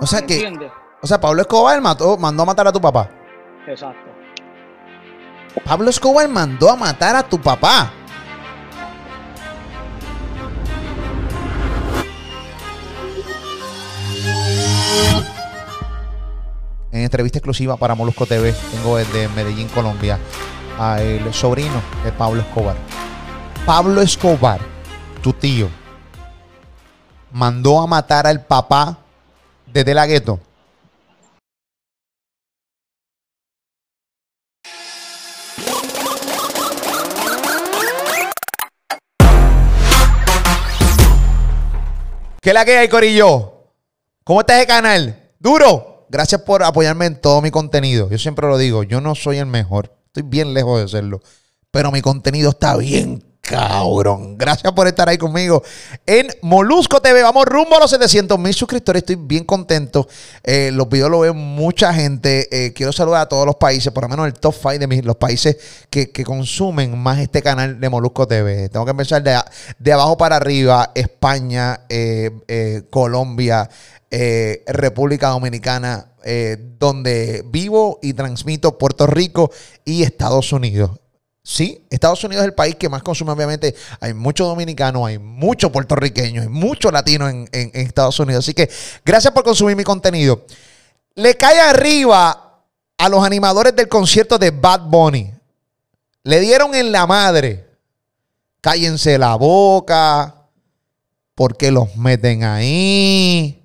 O sea que. O sea, Pablo Escobar mató, mandó a matar a tu papá. Exacto. Pablo Escobar mandó a matar a tu papá. En entrevista exclusiva para Molusco TV, tengo desde Medellín, Colombia, al sobrino de Pablo Escobar. Pablo Escobar, tu tío, mandó a matar al papá de De La Ghetto. ¿Qué es la que hay, Corillo? ¿Cómo está ese canal? Duro. Gracias por apoyarme en todo mi contenido. Yo siempre lo digo, yo no soy el mejor. Estoy bien lejos de serlo. Pero mi contenido está bien cabrón. Gracias por estar ahí conmigo en Molusco TV. Vamos rumbo a los 700 mil suscriptores. Estoy bien contento. Eh, los videos los ve mucha gente. Eh, quiero saludar a todos los países, por lo menos el top 5 de mis, los países que, consumen más este canal de Molusco TV. Tengo que empezar de, de abajo para arriba. España, eh, Colombia, República Dominicana. donde vivo y transmito Puerto Rico y Estados Unidos. Sí, Estados Unidos es el país que más consume, obviamente. Hay muchos dominicanos, hay muchos puertorriqueños, hay muchos latinos en, Estados Unidos. Así que gracias por consumir mi contenido. Le cae arriba a los animadores del concierto de Bad Bunny. Le dieron en la madre. Cállense la boca. porque los meten ahí?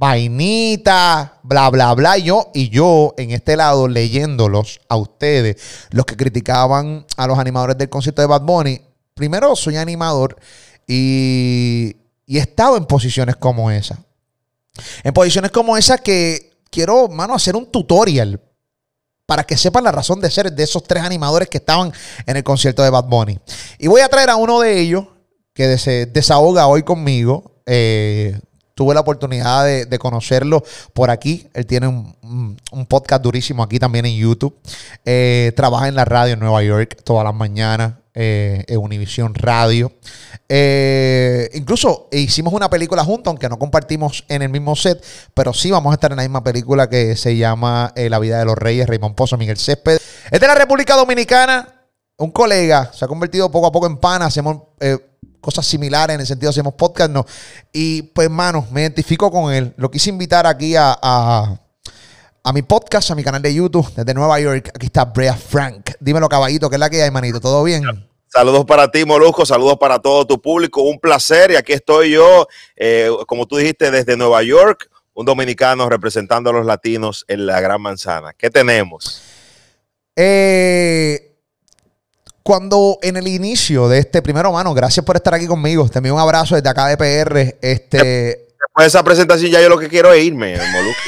vainita, bla, bla, bla. Y yo, y yo en este lado leyéndolos a ustedes, los que criticaban a los animadores del concierto de Bad Bunny. Primero, soy animador y, he estado en posiciones como esa. En posiciones como esa que quiero, mano, hacer un tutorial para que sepan la razón de ser de esos tres animadores que estaban en el concierto de Bad Bunny. Y voy a traer a uno de ellos que se desahoga hoy conmigo. Eh, tuve la oportunidad de, conocerlo por aquí. Él tiene un, podcast durísimo aquí también en YouTube. Eh, trabaja en la radio en Nueva York todas las mañanas. Eh, en Univision Radio. Eh, incluso hicimos una película juntos, aunque no compartimos en el mismo set, pero sí vamos a estar en la misma película que se llama La vida de los reyes, Raymond Pozo, Miguel Césped. Es de la República Dominicana, un colega, se ha convertido poco a poco en pana, hacemos cosas similares en el sentido hacemos podcast, no. Y pues, hermano, me identifico con él. Lo quise invitar aquí a, a, mi podcast, a mi canal de YouTube desde Nueva York. Aquí está Brea Frank. Dímelo, caballito, ¿qué es la que hay, manito? ¿Todo bien? Saludos para ti, Molusco. Saludos para todo tu público. Un placer. Y aquí estoy yo, eh, como tú dijiste, desde Nueva York, un dominicano representando a los latinos en la Gran Manzana. ¿Qué tenemos? Eh cuando en el inicio de este primero, mano, gracias por estar aquí conmigo. Te envío un abrazo desde acá de PR. Este. Después de esa presentación, ya yo lo que quiero es irme,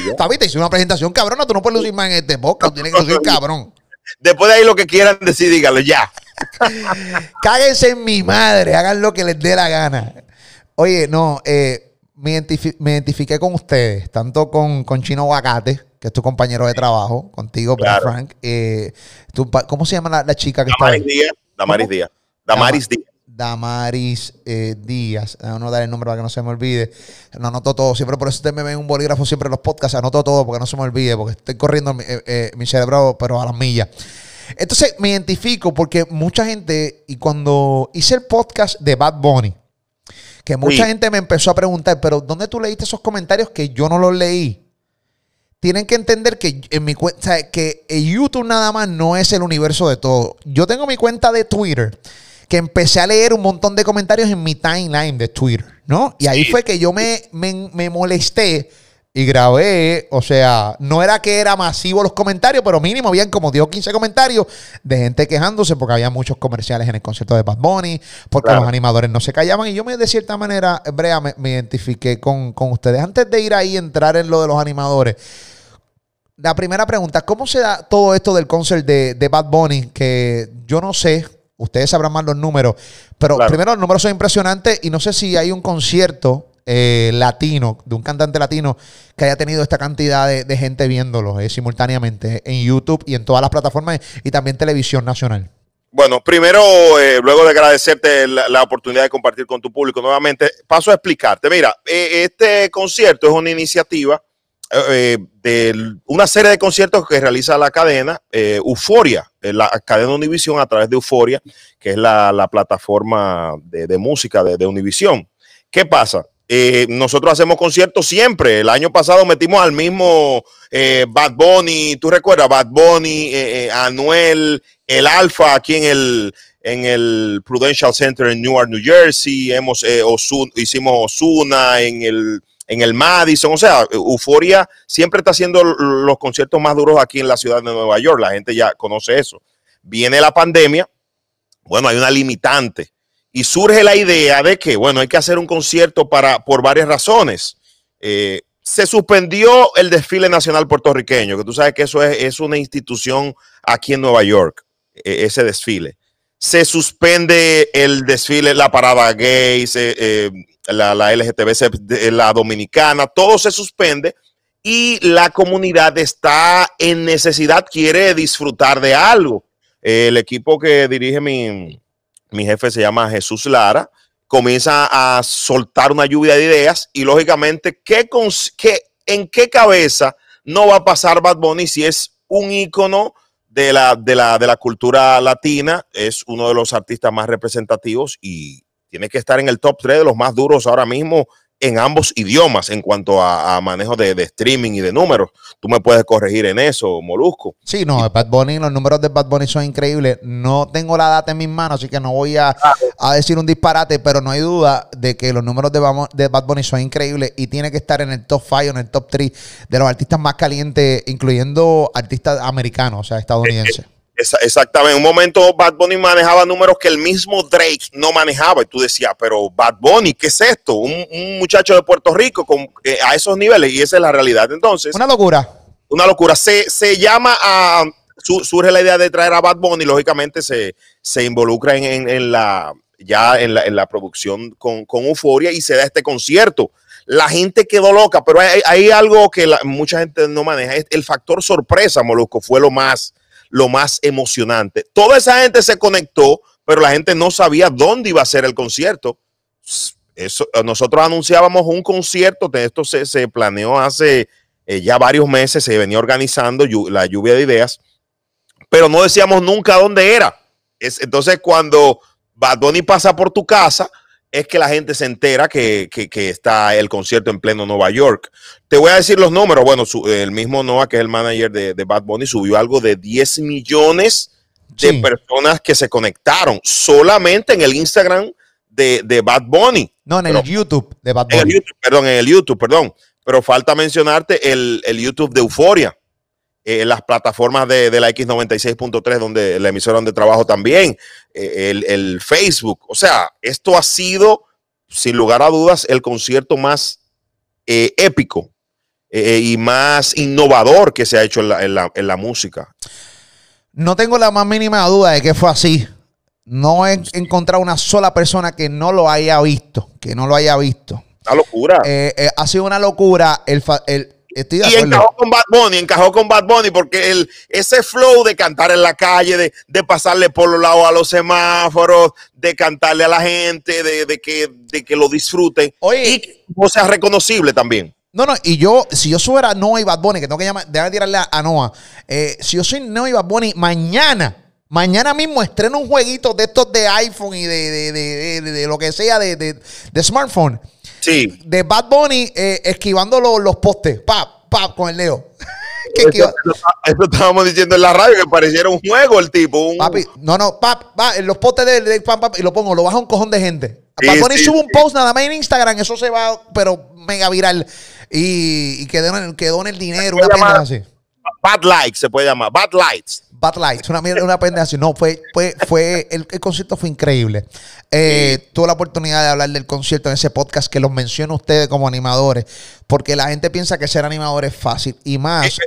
Está bien, te hice una presentación cabrona. Tú no puedes lucir más en este podcast. Tienes que lucir cabrón. Después de ahí, lo que quieran decir, dígalo ya. Cáguense en mi madre. Hagan lo que les dé la gana. Oye, no, eh, me, identifiqué con ustedes, tanto con, con Chino Aguacate que es tu compañero de trabajo, contigo, Frank. Eh, ¿Cómo se llama la, chica que Damaris está ahí? Díaz. Damaris Díaz. Damaris Díaz. Damaris eh, Díaz. No dar el nombre para que no se me olvide. No anoto todo. Siempre por eso usted me ve un bolígrafo siempre en los podcasts. Anoto todo porque no se me olvide. Porque estoy corriendo mi, eh, mi cerebro, pero a las millas. Entonces me identifico porque mucha gente, y cuando hice el podcast de Bad Bunny, que mucha gente me empezó a preguntar, pero ¿dónde tú leíste esos comentarios que yo no los leí? Tienen que entender que en mi cuenta, que YouTube nada más no es el universo de todo. Yo tengo mi cuenta de Twitter que empecé a leer un montón de comentarios en mi timeline de Twitter, ¿no? Y ahí fue que yo me, me, molesté y grabé, o sea, no era que era masivo los comentarios, pero mínimo habían como 10 o 15 comentarios de gente quejándose porque había muchos comerciales en el concierto de Bad Bunny, porque los animadores no se callaban y yo me de cierta manera, Brea, me, me identifiqué con, con ustedes. Antes de ir ahí, entrar en lo de los animadores, la primera pregunta, ¿cómo se da todo esto del concert de, Bad Bunny? Que yo no sé, ustedes sabrán más los números, pero primero los números son impresionantes y no sé si hay un concierto eh, latino, de un cantante latino, que haya tenido esta cantidad de, gente viéndolo eh, simultáneamente en YouTube y en todas las plataformas y también televisión nacional. Bueno, primero, eh, luego de agradecerte la, la, oportunidad de compartir con tu público nuevamente, paso a explicarte. Mira, eh, este concierto es una iniciativa eh, de una serie de conciertos que realiza la cadena Euforia, la cadena Univisión a través de Euforia, que es la, la plataforma de, música de, de Univisión. ¿Qué pasa? Eh, nosotros hacemos conciertos siempre. El año pasado metimos al mismo eh, Bad Bunny, tú recuerdas, Bad Bunny, eh, Anuel, el Alfa aquí en el, en el Prudential Center en Newark, New Jersey. Hemos, hicimos Osuna en el, en el Madison. O sea, Euforia siempre está haciendo los conciertos más duros aquí en la ciudad de Nueva York. La gente ya conoce eso. Viene la pandemia. Bueno, hay una limitante y surge la idea de que, bueno, hay que hacer un concierto para, por varias razones. Eh, se suspendió el desfile nacional puertorriqueño, que tú sabes que eso es, una institución aquí en Nueva York, e, ese desfile. Se suspende el desfile, la parada gay, se, eh, la, la LGTB, la dominicana, todo se suspende y la comunidad está en necesidad, quiere disfrutar de algo. el equipo que dirige mi, mi jefe se llama Jesús Lara, comienza a soltar una lluvia de ideas y lógicamente, ¿qué, qué, ¿en qué cabeza no va a pasar Bad Bunny si es un ícono de la, de, la, de la cultura latina? Es uno de los artistas más representativos y tiene que estar en el top 3 de los más duros ahora mismo en ambos idiomas en cuanto a, a manejo de, de, streaming y de números. Tú me puedes corregir en eso, Molusco. Sí, no, Bad Bunny, los números de Bad Bunny son increíbles. No tengo la data en mis manos, así que no voy a, a decir un disparate, pero no hay duda de que los números de, de Bad Bunny son increíbles y tiene que estar en el top 5, en el top 3 de los artistas más calientes, incluyendo artistas americanos, o sea, estadounidenses. Exactamente. En un momento Bad Bunny manejaba números que el mismo Drake no manejaba. Y tú decías, pero Bad Bunny, ¿qué es esto? Un, un muchacho de Puerto Rico con, eh, a esos niveles. Y esa es la realidad. Entonces. Una locura. Una locura. Se, se llama a. Su, surge la idea de traer a Bad Bunny. Lógicamente se, se involucra en, en, en, la. Ya en la, en la producción con, con Euforia y se da este concierto la gente quedó loca, pero hay, hay algo que la, mucha gente no maneja. El factor sorpresa, Molusco, fue lo más, lo más emocionante. Toda esa gente se conectó, pero la gente no sabía dónde iba a ser el concierto. Eso, nosotros anunciábamos un concierto, esto se, se planeó hace eh, ya varios meses, se venía organizando la lluvia de ideas, pero no decíamos nunca dónde era. Es, entonces, cuando Bad pasa por tu casa, es que la gente se entera que, que, que, está el concierto en pleno Nueva York. Te voy a decir los números. Bueno, su, el mismo Noah, que es el manager de, de, Bad Bunny, subió algo de 10 millones de sí. personas que se conectaron solamente en el Instagram de, de Bad Bunny. No, en Pero, el YouTube de Bad Bunny. En YouTube, perdón, en el YouTube, perdón. Pero falta mencionarte el, el YouTube de Euforia. Eh, las plataformas de, de la X96.3, donde la emisora donde trabajo también, eh, el, el, Facebook. O sea, esto ha sido, sin lugar a dudas, el concierto más eh, épico eh, y más innovador que se ha hecho en la, en, la, en la, música. No tengo la más mínima duda de que fue así. No he encontrado una sola persona que no lo haya visto, que no lo haya visto. Una locura. Ha sido una locura el, el Estoy y encajó con Bad Bunny, encajó con Bad Bunny porque el, ese flow de cantar en la calle, de, de pasarle por los lados a los semáforos, de cantarle a la gente, de, de que, de que lo disfruten. Oye, y que no sea reconocible también. No, no, y yo, si yo fuera Noah y Bad Bunny, que tengo que llamar, déjame tirarle a, Noah, eh, si yo soy Noah y Bad Bunny, mañana, mañana mismo estreno un jueguito de estos de iPhone y de, de, de, de lo que sea de, de smartphone Sí. De Bad Bunny eh, esquivando los, los postes. Pap, pap, con el dedo. eso, eso, estábamos diciendo en la radio que pareciera un juego el tipo. Un... Papi, no, no, pap, pap, en los postes de, de pap, pap, y lo pongo, lo baja un cojón de gente. Sí, Bad Bunny sí, sube un post nada más en Instagram, eso se va, pero mega viral. Y, y quedó, en el, quedó en el dinero, una pendeja así. Bad Lights se puede llamar, Bad Lights. Bad Lights, una, una pendeja así. No, fue, fue, fue el, el concierto fue increíble. Eh, sí. Tuve la oportunidad de hablar del concierto en ese podcast que los menciono ustedes como animadores, porque la gente piensa que ser animador es fácil y más. Eh,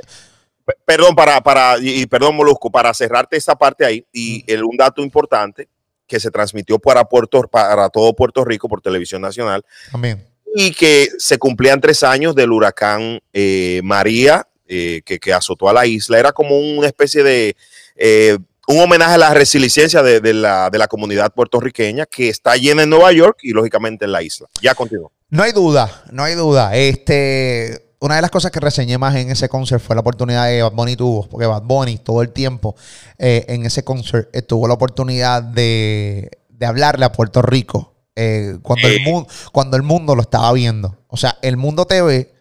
perdón, para, para, y perdón, Molusco, para cerrarte esa parte ahí, y el, un dato importante que se transmitió para, Puerto, para todo Puerto Rico por televisión nacional. Amén. Y que se cumplían tres años del huracán eh, María, eh, que, que, azotó a la isla. Era como una especie de eh, un homenaje a la resiliencia de, de la, de la comunidad puertorriqueña que está llena en Nueva York y lógicamente en la isla. Ya continúo. No hay duda, no hay duda. Este, una de las cosas que reseñé más en ese concert fue la oportunidad que Bad Bunny tuvo, porque Bad Bunny todo el tiempo eh, en ese concert tuvo la oportunidad de, de hablarle a Puerto Rico eh, cuando, el mundo, cuando el mundo lo estaba viendo. O sea, el mundo te ve,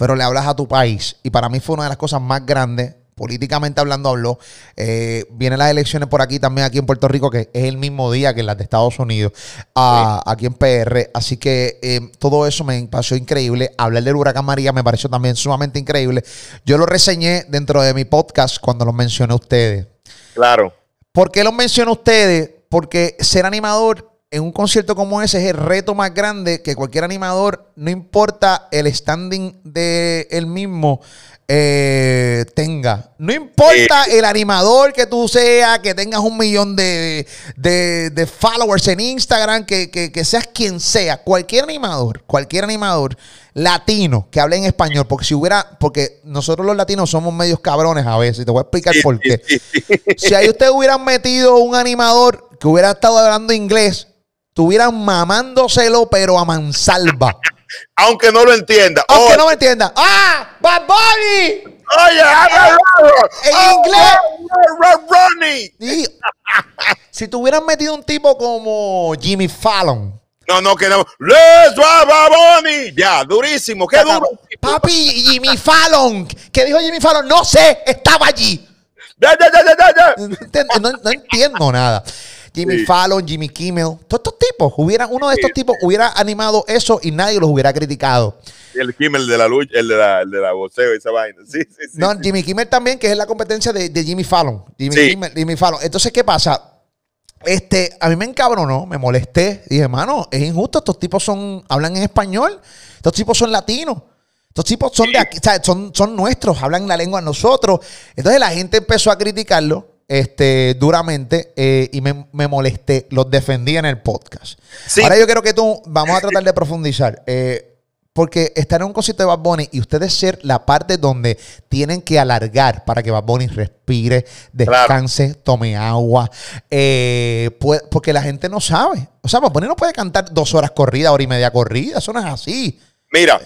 pero le hablas a tu país. Y para mí fue una de las cosas más grandes. Políticamente hablando, habló. Eh, vienen las elecciones por aquí también, aquí en Puerto Rico, que es el mismo día que las de Estados Unidos, ah, aquí en PR. Así que eh, todo eso me pareció increíble. Hablar del huracán María me pareció también sumamente increíble. Yo lo reseñé dentro de mi podcast cuando lo mencioné a ustedes. Claro. ¿Por qué los menciono a ustedes? Porque ser animador en un concierto como ese es el reto más grande que cualquier animador, no importa el standing de él mismo, eh, tenga. No importa el animador que tú seas, que tengas un millón de, de- de followers en Instagram, que, que- que seas quien sea, cualquier animador, cualquier animador latino que hable en español, porque si hubiera, porque nosotros los latinos somos medios cabrones a veces, y te voy a explicar por qué. Si ahí ustedes hubieran metido un animador que hubiera estado hablando inglés, estuvieran mamándoselo, pero a mansalva. Aunque no lo entienda. Aunque no me entiendan. ¡Ah! ¡Bad Bunny! Oye, habla. En Oh, inglés. Y- si tuvieran metido un tipo como Jimmy Fallon. No, no, que no. Let's drive a Bonnie. Ya, durísimo. Qué duro. Papi, Jimmy Fallon. ¿Qué dijo Jimmy Fallon? No sé, estaba allí. No entiendo, no- no entiendo nada. Jimmy Sí. Fallon, Jimmy Kimmel, todos estos tipos, hubieran, uno de estos tipos hubiera animado eso y nadie los hubiera criticado. El Kimmel de la lucha, el de la, el de la boxeo, esa vaina. Sí, sí, sí. No, Jimmy Kimmel también, que es la competencia de, de Jimmy Fallon. Jimmy Sí. Kimmel, Jimmy Fallon. Entonces, ¿qué pasa? Este, a mí me encabronó, me molesté. Dije, hermano, es injusto. Estos tipos son, hablan en español. Estos tipos son latinos. Estos tipos son de aquí, o sea, son, son nuestros, hablan la lengua de nosotros. Entonces la gente empezó a criticarlo este, duramente eh, y me, me molesté. Los defendí en el podcast. Sí. Ahora yo quiero que tú, vamos a tratar de profundizar. eh, porque estar en un concierto de Bad Bunny y ustedes ser la parte donde tienen que alargar para que Bad Bunny respire, descanse, tome agua. eh, puede- porque la gente no sabe. O sea, Bad Bunny no puede cantar dos horas corrida, hora y media corrida. Eso no es así. Mira,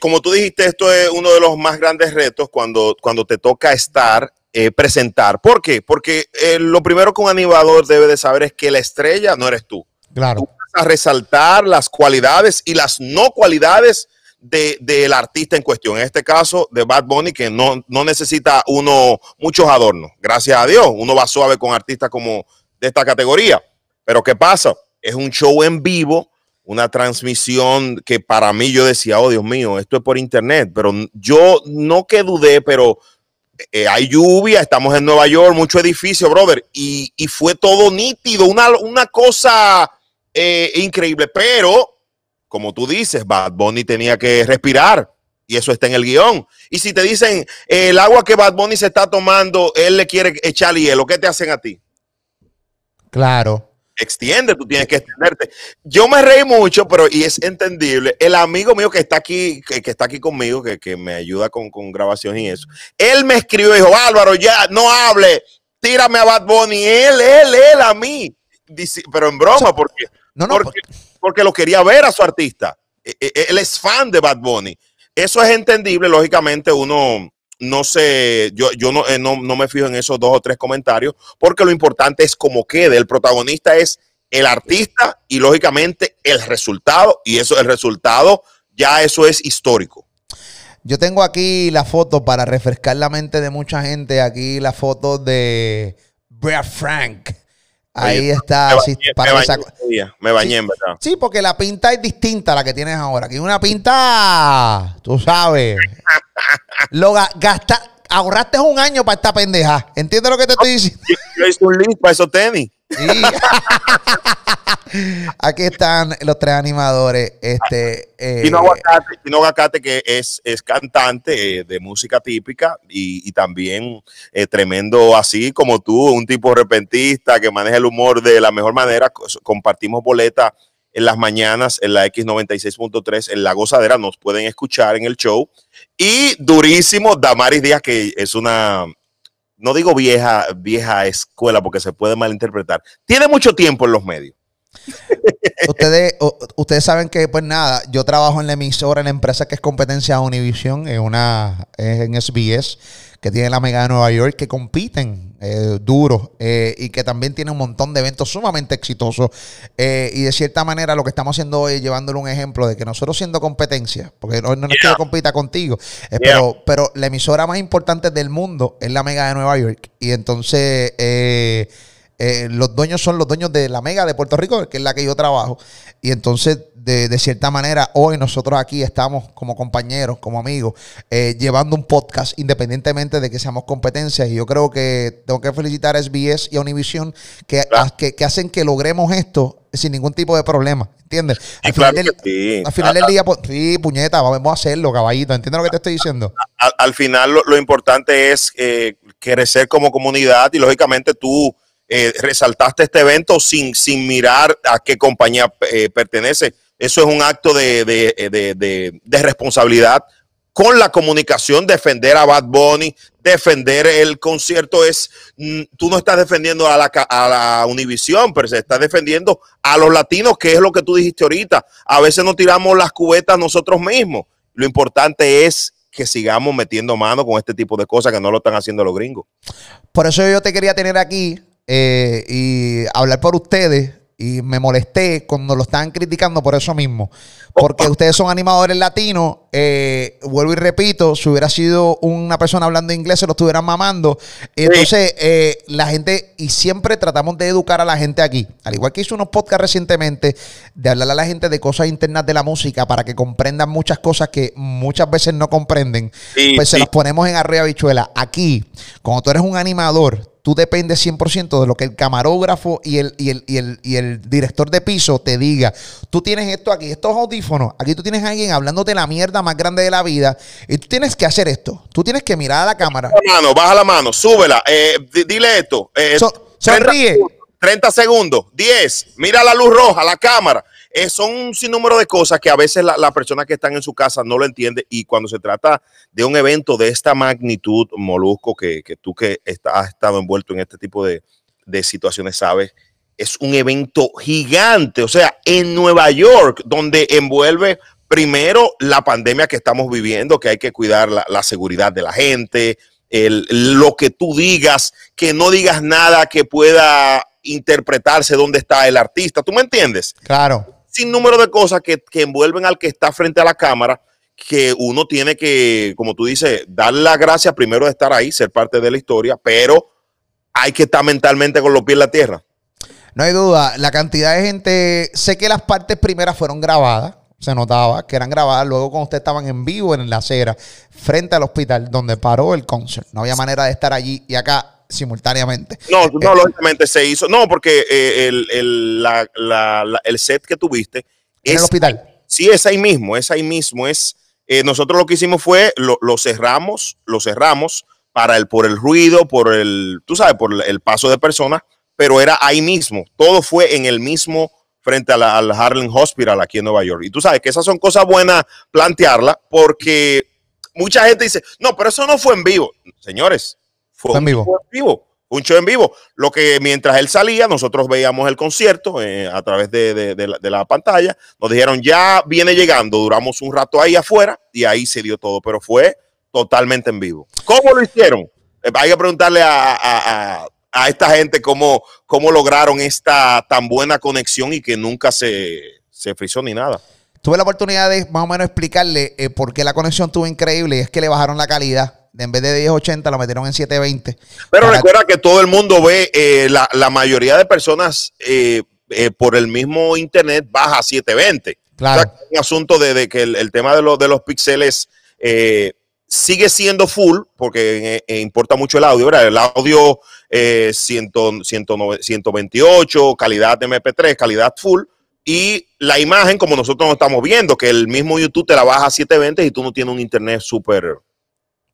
como tú dijiste, esto es uno de los más grandes retos cuando, cuando te toca estar, eh, presentar. ¿Por qué? Porque eh, lo primero que un animador debe de saber es que la estrella no eres tú. Claro. Vas a resaltar las cualidades y las no cualidades de- del artista en cuestión. En este caso, de Bad Bunny, que no, no necesita uno muchos adornos. Gracias a Dios, uno va suave con artistas como de esta categoría. Pero ¿qué pasa? Es un show en vivo, una transmisión que para mí yo decía, oh Dios mío, esto es por internet. Pero yo no que dudé, pero eh, hay lluvia, estamos en Nueva York, mucho edificio, brother, y, fue todo nítido, una, una cosa eh, increíble, pero como tú dices, Bad Bunny tenía que respirar. Y eso está en el guion. Y si te dicen eh, el agua que Bad Bunny se está tomando, él le quiere echar hielo, ¿qué te hacen a ti? Claro. Extiende, tú tienes que extenderte. Yo me reí mucho, pero y es entendible. El amigo mío que está aquí, que, que está aquí conmigo, que, que me ayuda con, con grabación y eso, él me escribió y dijo, Álvaro, ya no hable, tírame a Bad Bunny, él, él, él a mí. Dice, pero en broma, porque, No, no, porque, porque lo quería ver a su artista. E- e- Él es fan de Bad Bunny. Eso es entendible, lógicamente uno no sé, yo, yo no, eh, no, no me fijo en esos dos o tres comentarios, porque lo importante es cómo quede. El protagonista es el artista y lógicamente el resultado, y eso, el resultado, ya eso es histórico. Yo tengo aquí la foto para refrescar la mente de mucha gente. Aquí la foto de Brea Frank. Ahí Oye, está. me bañé, me para bañé bañé, en verdad. Sí, porque la pinta es distinta a la que tienes ahora. Aquí una pinta, tú sabes. Lo ga- gasta, ahorraste un año para esta pendeja. ¿Entiendes lo que te estoy diciendo? Yo, yo hice un link para esos tenis. Sí. Aquí están los tres animadores. Este, eh, Aguacate, Aguacate, que es, es cantante eh, de música típica y, y también eh, tremendo así como tú, un tipo repentista que maneja el humor de la mejor manera. Co- Compartimos boleta en las mañanas en la X96.3 en La Gozadera, nos pueden escuchar en el show. Y durísimo, Damaris Díaz, que es una no digo vieja, vieja escuela porque se puede malinterpretar, tiene mucho tiempo en los medios. Ustedes, ustedes saben que, pues nada, yo trabajo en la emisora, en la empresa que es competencia Univision, en una, en SBS, que tiene la Mega de Nueva York, que compiten eh, duro eh, y que también tiene un montón de eventos sumamente exitosos. Eh, y de cierta manera lo que estamos haciendo hoy es llevándole un ejemplo de que nosotros siendo competencia, porque no, no es que yo compita contigo, pero, pero la emisora más importante del mundo es la Mega de Nueva York. Y entonces... Eh, los dueños son los dueños de la Mega de Puerto Rico, que es la que yo trabajo. Y entonces, de, cierta manera, hoy nosotros aquí estamos como compañeros, como amigos, eh, llevando un podcast independientemente de que seamos competencias. Y yo creo que tengo que felicitar a SBS y a Univision que, que, hacen que logremos esto sin ningún tipo de problema. ¿Entiendes? Al final, del, día, pues, sí, puñeta, vamos a hacerlo, caballito. ¿Entiendes lo que te estoy diciendo? Al, final, lo, importante es eh, crecer como comunidad y, lógicamente, tú eh, resaltaste este evento sin, sin mirar a qué compañía eh, pertenece. Eso es un acto de, de, responsabilidad con la comunicación, defender a Bad Bunny, defender el concierto es, mm, tú no estás defendiendo a la, a la Univisión, pero se está defendiendo a los latinos, que es lo que tú dijiste ahorita. A veces nos tiramos las cubetas nosotros mismos. Lo importante es que sigamos metiendo mano con este tipo de cosas que no lo están haciendo los gringos. Por eso yo te quería tener aquí eh, y hablar por ustedes. Y me molesté cuando lo estaban criticando por eso mismo. Porque ustedes son animadores latinos. Eh, vuelvo y repito, si hubiera sido una persona hablando inglés, se lo estuvieran mamando. Entonces, eh, la gente, y siempre tratamos de educar a la gente aquí. Al igual que hizo unos podcasts recientemente, de hablar a la gente de cosas internas de la música para que comprendan muchas cosas que muchas veces no comprenden. pues se las ponemos en arriba bichuela. Aquí, cuando tú eres un animador, tú dependes 100% de lo que el camarógrafo y el, y el, y, el, y el, director de piso te diga. Tú tienes esto aquí, estos audífonos. Aquí tú tienes a alguien hablándote la mierda más grande de la vida. Y tú tienes que hacer esto. Tú tienes que mirar a la cámara. Baja la mano, baja la mano, súbela. Eh, dile esto. Eh, sonríe. 30 segundos, 10, mira la luz roja, la cámara. Eh, son un sinnúmero de cosas que a veces las la personas que están en su casa no lo entienden y cuando se trata de un evento de esta magnitud, Molusco, que, tú que has estado envuelto en este tipo de, de situaciones, sabes, es un evento gigante, o sea, en Nueva York, donde envuelve primero la pandemia que estamos viviendo, que hay que cuidar la, la seguridad de la gente, el, lo que tú digas, que no digas nada que pueda interpretarse dónde está el artista. ¿Tú me entiendes? Claro. Sin número de cosas que, envuelven al que está frente a la cámara, que uno tiene que, como tú dices, dar la gracia primero de estar ahí, ser parte de la historia, pero hay que estar mentalmente con los pies en la tierra. No hay duda, la cantidad de gente, sé que las partes primeras fueron grabadas, se notaba que eran grabadas luego cuando ustedes estaban en vivo en la acera, frente al hospital donde paró el concert. No había manera de estar allí y acá simultáneamente. No, no, eh, lógicamente se hizo. No, porque eh, el, el, set que tuviste. En el hospital. Sí, es ahí mismo, es ahí mismo. Es, eh, nosotros lo que hicimos fue, lo, cerramos, lo cerramos para el, por el ruido, por el, tú sabes, por el paso de personas, pero era ahí mismo. Todo fue en el mismo frente al Harlem Hospital aquí en Nueva York. Y tú sabes que esas son cosas buenas plantearla porque mucha gente dice, no, pero eso no fue en vivo. Señores, fue, en vivo. en vivo. Un show en vivo. Lo que mientras él salía, nosotros veíamos el concierto eh, a través de, la, pantalla. Nos dijeron, ya viene llegando. Duramos un rato ahí afuera y ahí se dio todo, pero fue totalmente en vivo. ¿Cómo lo hicieron? Eh, hay que preguntarle a, esta gente cómo, cómo lograron esta tan buena conexión y que nunca se, se frizó ni nada. Tuve la oportunidad de más o menos explicarle eh, por qué la conexión estuvo increíble y es que le bajaron la calidad en vez de 1080 lo metieron en 720. Pero recuerda que todo el mundo ve, eh, la, mayoría de personas eh, eh, por el mismo internet baja a 720. Claro. un asunto de, que el, tema de, de los píxeles sigue siendo full, porque importa mucho el audio, ¿verdad? El audio 128, calidad de MP3, calidad full. Y la imagen, como nosotros nos estamos viendo, que el mismo YouTube te la baja a 720 y tú no tienes un internet súper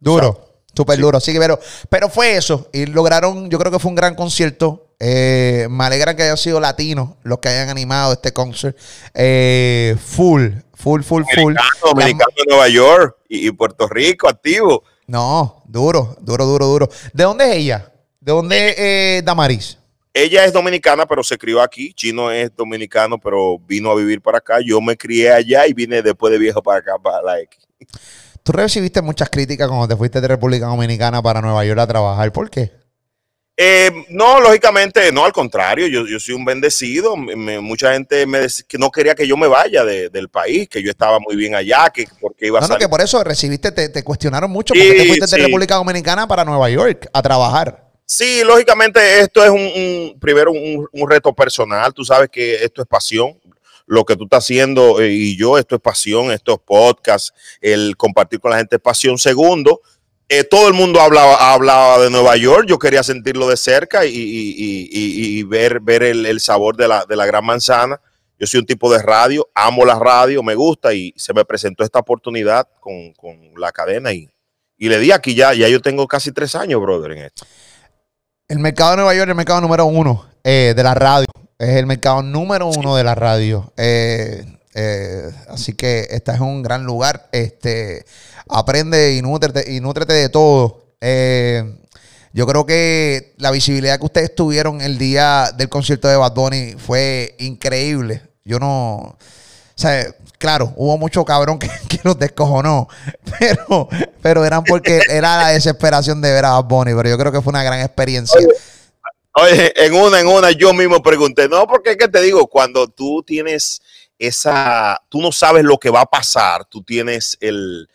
Duro. Súper duro, sí, pero, pero fue eso. Y lograron, yo creo que fue un gran concierto. Eh, me alegra que hayan sido latinos los que hayan animado este concert. full, full, full, full. Dominicano de Nueva York y, Puerto Rico activo. No, duro, duro, duro, duro. ¿De dónde es ella? ¿De dónde es eh, Damaris? Ella es dominicana, pero se crió aquí. Chino es dominicano, pero vino a vivir para acá. Yo me crié allá y vine después de viejo para acá, para la X. Tú recibiste muchas críticas cuando te fuiste de República Dominicana para Nueva York a trabajar. ¿Por qué? Eh, no, lógicamente, no, al contrario, yo, yo soy un bendecido. Me- mucha gente me que no quería que yo me vaya de- del país, que yo estaba muy bien allá, que porque iba a No, no, salir. que por eso recibiste, te, te cuestionaron mucho Sí, porque te fuiste sí. de República Dominicana para Nueva York a trabajar. Sí, lógicamente esto es un, un- primero un, un reto personal. Tú sabes que esto es pasión. Lo que tú estás haciendo eh, y yo, esto es pasión, esto es podcast, el compartir con la gente es pasión. Segundo, eh, todo el mundo hablaba, hablaba de Nueva York. Yo quería sentirlo de cerca y, y- y- y- ver, ver el, sabor de la, de la gran manzana. Yo soy un tipo de radio, amo la radio, me gusta y se me presentó esta oportunidad con, con la cadena y, y le di aquí ya, ya yo tengo casi tres años, brother, en esto. El mercado de Nueva York es el mercado número uno eh, de la radio. Es el mercado número uno de la radio. Eh, eh, así que este es un gran lugar. Este, aprende y nútrete, y nútrete de todo. Eh, yo creo que la visibilidad que ustedes tuvieron el día del concierto de Bad Bunny fue increíble. Yo no. O sea, claro, hubo mucho cabrón que, que los descojonó, pero, pero eran porque era la desesperación de ver a Bad Bunny, pero yo creo que fue una gran experiencia. Oye, en una, en una, yo mismo pregunté, no, porque es que te digo, cuando tú tienes esa, tú no sabes lo que va a pasar, tú tienes el,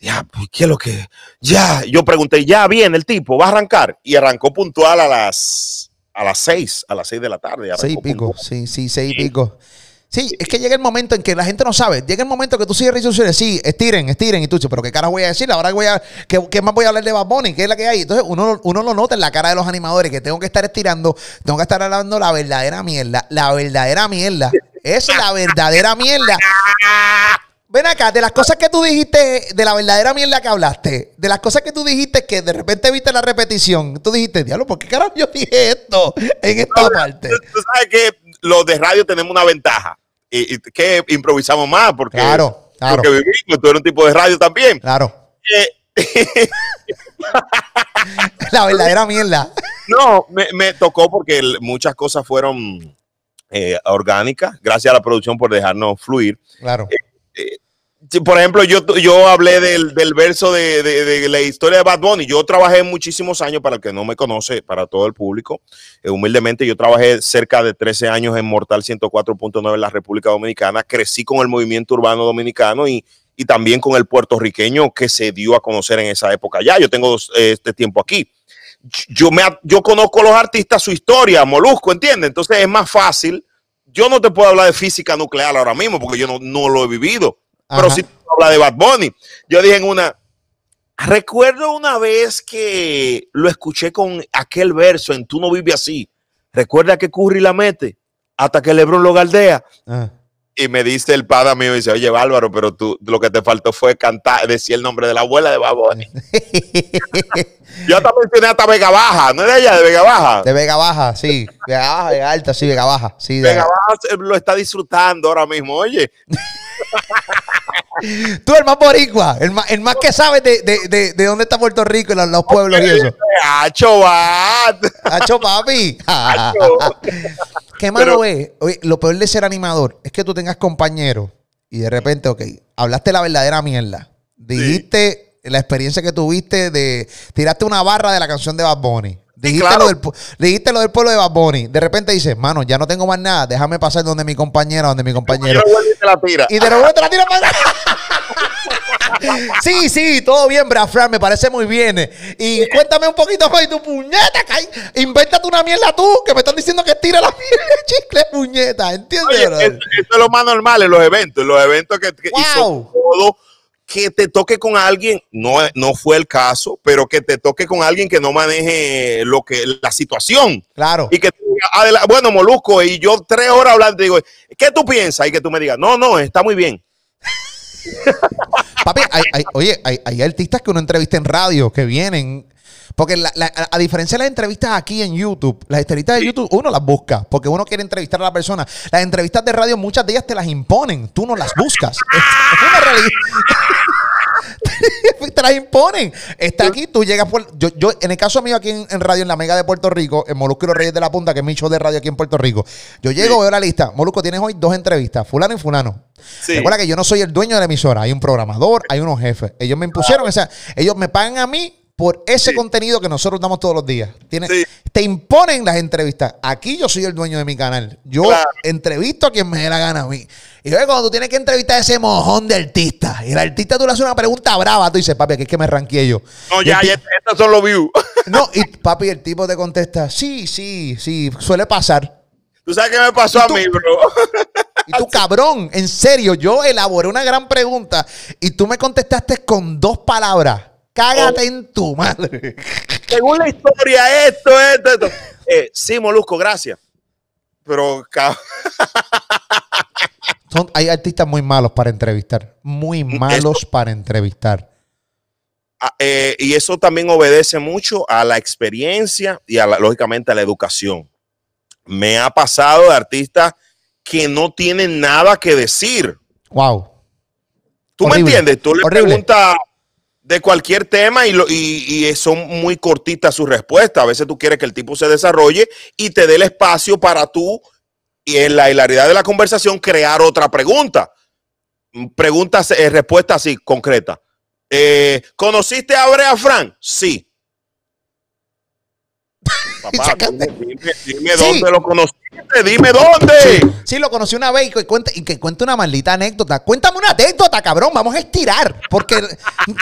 ya, pues, ¿qué es lo que? Ya, yo pregunté, ya viene el tipo, va a arrancar, y arrancó puntual a las, a las seis, a las seis de la tarde. Seis y pico, puntual. sí, sí, seis y pico. Sí, es que llega el momento en que la gente no sabe. Llega el momento que tú sigues instrucciones. Sí, estiren, estiren. Y tú dices, pero ¿qué cara voy a decir? Ahora voy a. ¿qué, qué más voy a hablar de Bad Bunny? ¿Qué es la que hay? Entonces uno, uno lo nota en la cara de los animadores que tengo que estar estirando, tengo que estar hablando la verdadera mierda. La verdadera mierda. Es la verdadera mierda. Ven acá, de las cosas que tú dijiste, de la verdadera mierda que hablaste, de las cosas que tú dijiste que de repente viste la repetición, tú dijiste, diablo, ¿por qué carajo yo dije esto en esta parte? Tú, tú sabes que los de radio tenemos una ventaja, y, y que improvisamos más, porque, Claro, claro. porque vivimos, tú eres un tipo de radio también. Claro. Eh, La verdadera mierda. No, me, me tocó porque muchas cosas fueron eh, orgánicas. Gracias a la producción por dejarnos fluir. Claro. Sí, por ejemplo, yo, yo hablé del, del verso de, de- la historia de Bad Bunny. Yo trabajé muchísimos años, para el que no me conoce, para todo el público. Eh, humildemente, yo trabajé cerca de 13 años en Mortal 104.9 en la República Dominicana. Crecí con el movimiento urbano dominicano y, y también con el puertorriqueño que se dio a conocer en esa época. Ya, yo tengo eh, este tiempo aquí. Yo, me, yo conozco a los artistas, su historia, Molusco, ¿entiendes? Entonces es más fácil. Yo no te puedo hablar de física nuclear ahora mismo porque yo no, no lo he vivido. Pero Ajá. sí te puedo hablar de Bad Bunny. Yo dije en una, recuerdo una vez que lo escuché con aquel verso en Tú no vives así. Recuerda que Curry la mete hasta que Lebron lo galdea. Ah. Y me dice el padre mío, dice, oye, Bárbaro, pero tú lo que te faltó fue cantar, decir el nombre de la abuela de Bad Bunny. Yo hasta mencioné hasta Vega Baja, ¿no es de allá, de Vega Baja? De Vega Baja, sí. Vega Baja, Vega Alta, sí, Vega Baja. Sí, de- Vega Baja lo está disfrutando ahora mismo, oye. Tú, el más boricua, el más, el más que sabe de, de, de, de dónde está Puerto Rico y los, los pueblos y eso. Hacho, Bad. Hacho, papi. ¿Qué malo Pero- es? Oye, lo peor de ser animador es que tú tengas compañeros y de repente, ok, hablaste la verdadera mierda. Dijiste la experiencia que tuviste de. Tiraste una barra de la canción de Bad Bunny. Dijiste, claro. lo del, dijiste lo del pueblo de Bad Bunny. De repente dices, mano, ya no tengo más nada. Déjame pasar donde mi compañera, donde mi compañero. Y te la tira. Y de repente te la tira para. Sí, sí, todo bien, Brafran, me parece muy bien. Y cuéntame un poquito más y tu puñeta, caí. Invéntate una mierda tú, que me están diciendo que tira la mierda de chicle, puñeta. ¿Entiendes? Oye, eso es lo más normal en los eventos, en los eventos que, que- Wow. todo que te toque con alguien, no, no fue el caso, pero que te toque con alguien que no maneje lo que la situación Claro. y que te diga, "Adela- bueno, Molusco, y yo tres horas hablando, digo, ¿qué tú piensas? Y que tú me digas, no, no, está muy bien. Papi, hay- hay- oye, hay, hay artistas que uno entrevista en radio que vienen. Porque la- la- a, diferencia de las entrevistas aquí en YouTube, las entrevistas de YouTube uno las busca porque uno quiere entrevistar a la persona. Las entrevistas de radio, muchas de ellas te las imponen, tú no las buscas. Es, es una realidad. te las imponen. Está aquí, tú llegas por. Yo, yo en el caso mío aquí en, radio, en la Mega de Puerto Rico, en Molusco y los Reyes de la Punta, que es mi show de radio aquí en Puerto Rico. Yo llego, veo la lista. Molusco, tienes hoy dos entrevistas, fulano y fulano. Recuerda que yo no soy el dueño de la emisora. Hay un programador, hay unos jefes. Ellos me impusieron esa. Ellos me pagan a mí por ese contenido que nosotros damos todos los días. Te imponen las entrevistas. Aquí yo soy el dueño de mi canal. Yo entrevisto a quien me dé la gana a mí. Y luego cuando tú tienes que entrevistar a ese mojón de artista, y el artista tú le haces una pregunta brava, tú dices, papi, aquí es que me ranqué yo. No, ya, ya, estos son los views. No, y papi, el tipo te contesta, sí, sí, sí, suele pasar. ¿Tú sabes qué me pasó a mí, bro? Y tú, cabrón, en serio, yo elaboré una gran pregunta y tú me contestaste con dos palabras. Cágate en tu madre. Según la historia, esto, esto, esto. Eh, sí, Molusco, gracias. Pero, Son, hay artistas muy malos para entrevistar. Muy malos para entrevistar. Ah, eh, y eso también obedece mucho a la experiencia y a lógicamente a la educación. Me ha pasado de artistas que no tienen nada que decir. Wow. ¿Tú me entiendes? Tú le preguntas de cualquier tema y, y, son muy cortitas sus respuestas. A veces tú quieres que el tipo se desarrolle y te dé el espacio para tú, y en la hilaridad de la conversación, crear otra pregunta. Preguntas, eh, respuesta así, concreta. Eh, ¿Conociste a Brea Frank? Sí. Papá, dime, dónde lo conociste, dime dónde. Sí, lo conocí una vez y que, cuente, y que cuente una maldita anécdota. Cuéntame una anécdota, cabrón. Vamos a estirar. Porque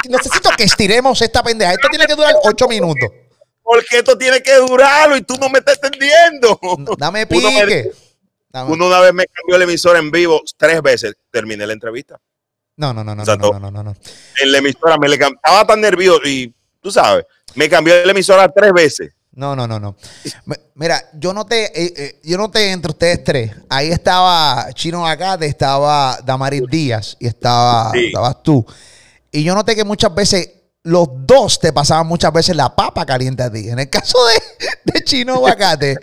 necesito que estiremos esta pendeja. Esto tiene que durar ocho minutos. Porque esto tiene que durarlo y tú no me estás entendiendo. Dame pique. Uno, una vez me cambió el emisor en vivo tres veces. Terminé la entrevista. No, no, no, no, no, no, no, no, En la emisora me le estaba tan nervioso y tú sabes, me cambió la emisora tres veces. No, no, no, no. Mira, yo noté, eh, eh, yo noté entre ustedes tres. Ahí estaba Chino Acate, estaba Damaris Díaz y estaba, estabas tú. Y yo noté que muchas veces los dos te pasaban muchas veces la papa caliente a ti. En el caso de, de Chino Bacate,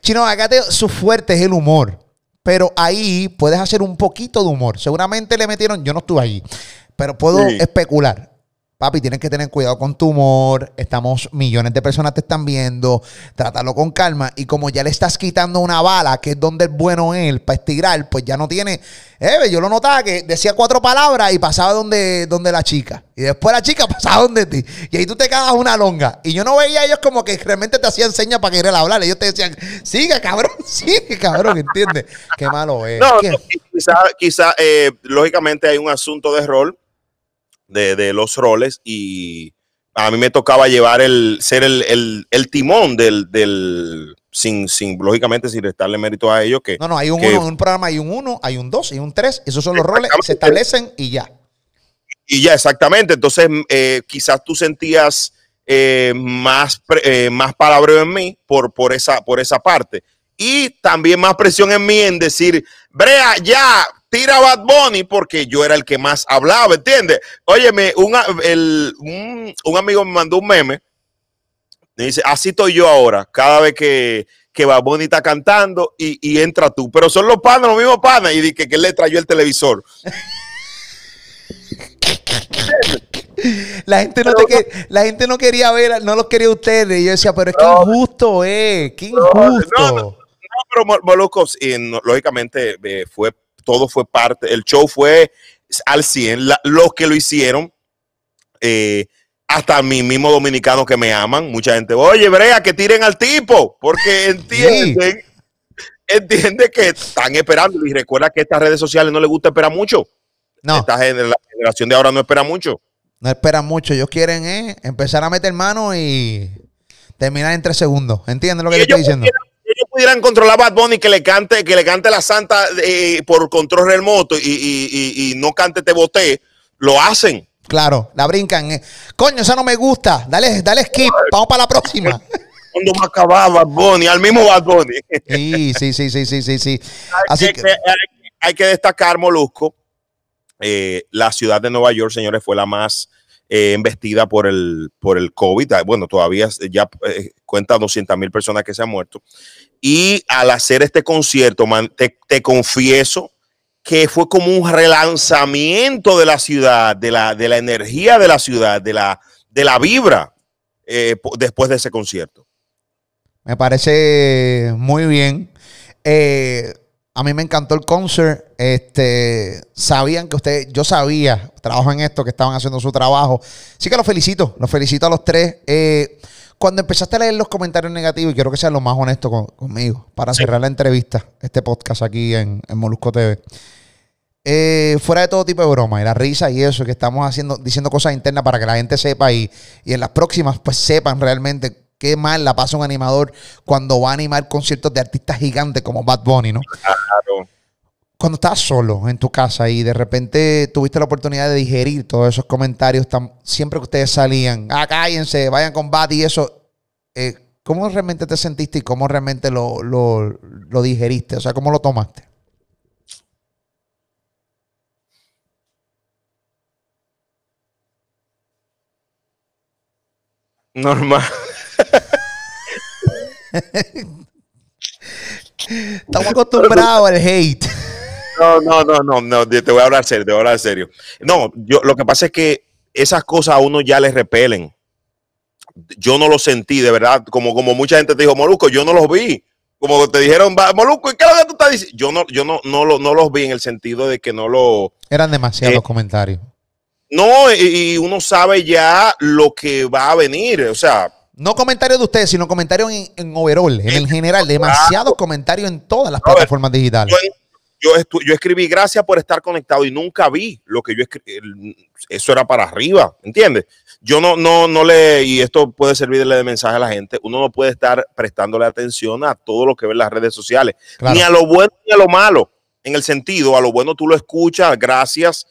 Chino Bacate, su fuerte es el humor. Pero ahí puedes hacer un poquito de humor. Seguramente le metieron, yo no estuve allí, pero puedo especular Papi, tienes que tener cuidado con tu humor. Estamos, millones de personas te están viendo. Trátalo con calma. Y como ya le estás quitando una bala, que es donde es bueno él, para estirar, pues ya no tiene. Eh, yo lo notaba que decía cuatro palabras y pasaba donde, donde la chica. Y después la chica pasaba donde ti. Y ahí tú te cagas una longa. Y yo no veía a ellos como que realmente te hacían señas para querer hablar. Ellos te decían, sigue, cabrón, sigue, cabrón, ¿entiendes? Qué malo es. No, quizá, quizá eh, lógicamente hay un asunto de rol de, los roles y a mí me tocaba llevar el, ser el, timón del, del sin, sin, lógicamente, sin restarle mérito a ellos. Que, no, no, hay un uno en un programa, hay un uno, hay un dos y un tres. Esos son los roles, se establecen y ya. Y ya, exactamente. Entonces, eh, quizás tú sentías eh, más, eh, más palabreo en mí por, por, esa, por esa parte. Y también más presión en mí en decir, Brea, ya, tira Bad Bunny porque yo era el que más hablaba, ¿entiendes? Óyeme, un, amigo me mandó un meme. Me dice, así estoy yo ahora, cada vez que, que Bad Bunny está cantando y, entra tú. Pero son los panas, los mismos panas. Y dije que él le trayó el televisor. La gente, no la gente no quería ver, no los quería ustedes. Y yo decía, pero es que injusto, eh, qué injusto. No, no, pero Molocos, lógicamente eh, fue todo fue parte, el show fue al 100, los que lo hicieron, eh, hasta mi mismo dominicano que me aman, mucha gente, oye, Brea, que tiren al tipo, porque entienden, entiende que están esperando y recuerda que estas redes sociales no les gusta esperar mucho. No. Esta la generación de ahora no espera mucho. No esperan mucho, ellos quieren eh, empezar a meter mano y terminar en tres segundos. ¿Entiendes lo que estoy diciendo? Pudieran controlar a Bad Bunny que le cante, que le cante la santa eh, por control remoto y, no cante Te Boté, lo hacen. Claro, la brincan. Eh. Coño, esa no me gusta. Dale, dale skip. Vamos para la próxima. Cuando va a acabar Bad Bunny, al mismo Bad Bunny. Sí, sí, sí, sí, sí, sí. sí. Así que, hay, que destacar, Molusco, eh, la ciudad de Nueva York, señores, fue la más eh, embestida por el, por el COVID. Ah, bueno, todavía ya eh, cuenta 200 mil personas que se han muerto. Y al hacer este concierto, te, confieso que fue como un relanzamiento de la ciudad, de la, de la energía de la ciudad, de la, de la vibra eh, después de ese concierto. Me parece muy bien. Eh, a mí me encantó el concert. Este, sabían que ustedes, yo sabía, trabajo en esto, que estaban haciendo su trabajo. Sí que los felicito, los felicito a los tres. Eh, cuando empezaste a leer los comentarios negativos, y quiero que sean lo más honesto conmigo, para cerrar la entrevista, este podcast aquí en, Molusco TV. Eh, fuera de todo tipo de broma y la risa y eso, que estamos haciendo, diciendo cosas internas para que la gente sepa y, y en las próximas pues sepan realmente qué mal la pasa un animador cuando va a animar conciertos de artistas gigantes como Bad Bunny, ¿no? Claro. Cuando estás solo en tu casa y de repente tuviste la oportunidad de digerir todos esos comentarios, siempre que ustedes salían, ah, cállense, vayan con Bad y eso, eh, ¿cómo realmente te sentiste y cómo realmente lo, lo digeriste? O sea, ¿cómo lo tomaste? Normal. Estamos acostumbrados al hate. No, no, no, no, no, te voy a hablar serio, te voy a hablar serio. No, yo lo que pasa es que esas cosas a uno ya les repelen. Yo no lo sentí, de verdad, como, como mucha gente te dijo, Molusco, yo no los vi. Como te dijeron, Molusco, ¿qué es lo que tú estás diciendo? Yo no, yo no, no, no los vi en el sentido de que no lo. Eran demasiados eh, comentarios. No, y, uno sabe ya lo que va a venir. O sea, no comentarios de ustedes, sino comentarios en, overall, en el general. Demasiados comentarios en todas las plataformas digitales. Yo, yo, escribí gracias por estar conectado y nunca vi lo que yo escribí. Eso era para arriba, ¿entiendes? Yo no, no, no le, y esto puede servirle de mensaje a la gente, uno no puede estar prestándole atención a todo lo que ve en las redes sociales, ni a lo bueno ni a lo malo. En el sentido, a lo bueno tú lo escuchas, gracias,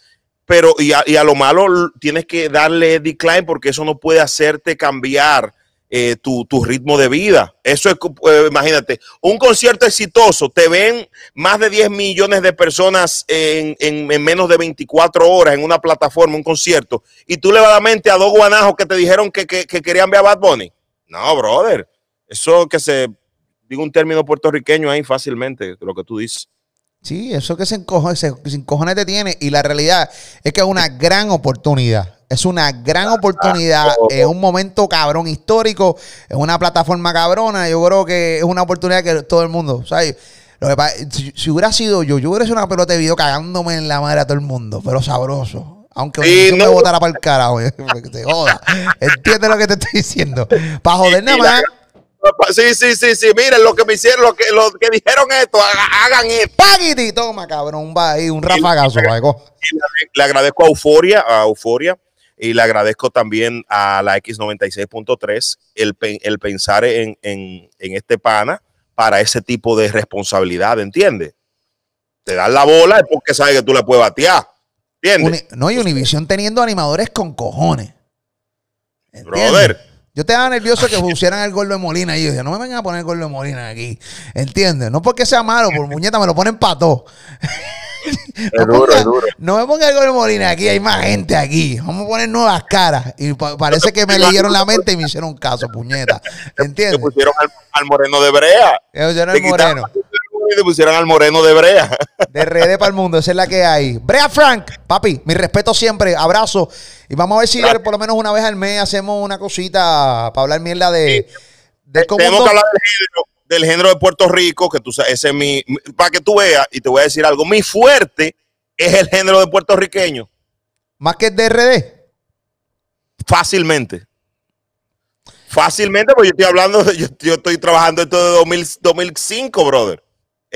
pero y a, y a lo malo tienes que darle decline porque eso no puede hacerte cambiar eh, tu, ritmo de vida. Eso es, eh, imagínate, un concierto exitoso, te ven más de 10 millones de personas en, menos de 24 horas en una plataforma, un concierto, y tú le vas a la mente a dos guanajos que te dijeron que, querían ver a Bad Bunny. No, brother, eso que se, digo un término puertorriqueño ahí fácilmente, lo que tú dices. Sí, eso que se encojones se, se te tiene, y la realidad es que es una gran oportunidad es una gran oportunidad, es un momento cabrón histórico, es una plataforma cabrona. Yo creo que es una oportunidad que todo el mundo, ¿sabes? si, hubiera sido yo, yo hubiera hecho una pelota de video cagándome en la madre a todo el mundo, pero sabroso. Aunque no. me votara para el carajo, que te joda. ¿Entiendes lo que te estoy diciendo? Para joder nada más. Sí, sí, sí, sí. Miren lo que me hicieron, lo que, lo que dijeron esto, hagan esto. Pagiti, toma, cabrón, va ahí, un rafagazo. Le, le agradezco a Euforia, a Euforia y le agradezco también a la X96.3 el, el pensar en, este pana para ese tipo de responsabilidad, ¿entiendes? Te dan la bola es porque sabe que tú le puedes batear. ¿Entiendes? no, y Univision teniendo animadores con cojones. Brother. Yo te daba nervioso que pusieran el gol de Molina y yo decía, no me vengan a poner el gol de Molina aquí. ¿Entiendes? No porque sea malo, por muñeca me lo ponen pato. no, duro, duro. no me ponga algo de Molina aquí, hay más gente aquí. Vamos a poner nuevas caras. Y parece que me leyeron la mente y me hicieron caso, puñeta. ¿Entiendes? Te pusieron al, moreno de Brea. Te pusieron al moreno. Te pusieron al moreno de Brea. De RD para el mundo, esa es la que hay. Brea Frank, papi, mi respeto siempre, abrazo. Y vamos a ver si por lo menos una vez al mes hacemos una cosita para hablar mierda de, de cómo. Tenemos que hablar del género del género de Puerto Rico, que tú sabes, ese es mi, para que tú veas, y te voy a decir algo, mi fuerte es el género de puertorriqueño. ¿Más que el DRD? Fácilmente. Fácilmente, porque yo estoy hablando, yo, yo estoy trabajando esto de 2005, brother,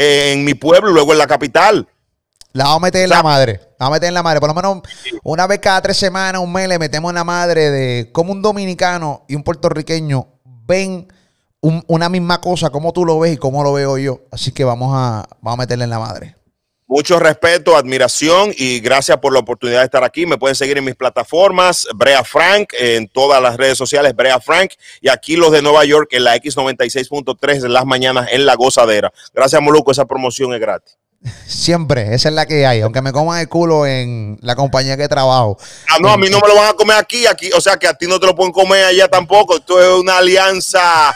en mi pueblo, luego en la capital. La vamos a meter en la madre. La vamos a meter en la madre. Por lo menos una vez cada tres semanas, un mes, le metemos en la madre de cómo un dominicano y un puertorriqueño ven una misma cosa, como tú lo ves y cómo lo veo yo. Así que vamos a, vamos a meterle en la madre. Mucho respeto, admiración y gracias por la oportunidad de estar aquí. Me pueden seguir en mis plataformas, Brea Frank, en todas las redes sociales, Brea Frank, y aquí los de Nueva York en la X96.3 de las mañanas en La Gozadera. Gracias, Moluco, esa promoción es gratis. Siempre, esa es la que hay, aunque me coman el culo en la compañía que trabajo. Ah, no, a mí no me lo van a comer aquí, aquí, o sea que a ti no te lo pueden comer allá tampoco. Esto es una alianza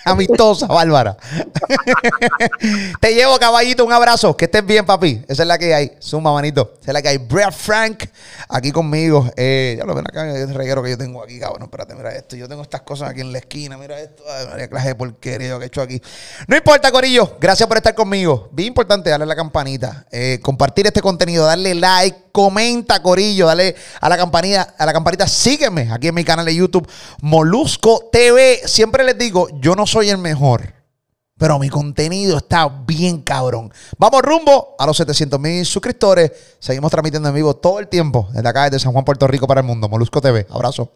Amistosa, Bárbara. Te llevo, caballito, un abrazo. Que estés bien, papi. Esa es la que hay. Suma, manito. Esa es la que hay. Brad Frank aquí conmigo. Eh, ya lo ven acá, el reguero que yo tengo aquí, cabrón. Espérate, mira esto. Yo tengo estas cosas aquí en la esquina. Mira esto. Ay, María, clase de porquería que he hecho aquí. No importa, Corillo. Gracias por estar conmigo. Bien importante darle la campanita. eh, compartir este contenido, darle like, comenta, Corillo. Dale a la campanita, a la campanita. Sígueme aquí en mi canal de YouTube, Molusco TV. Siempre les digo, yo no soy el mejor. Pero mi contenido está bien cabrón. Vamos rumbo a los 700 mil suscriptores. Seguimos transmitiendo en vivo todo el tiempo desde acá, desde San Juan, Puerto Rico para el mundo. Molusco TV. Abrazo.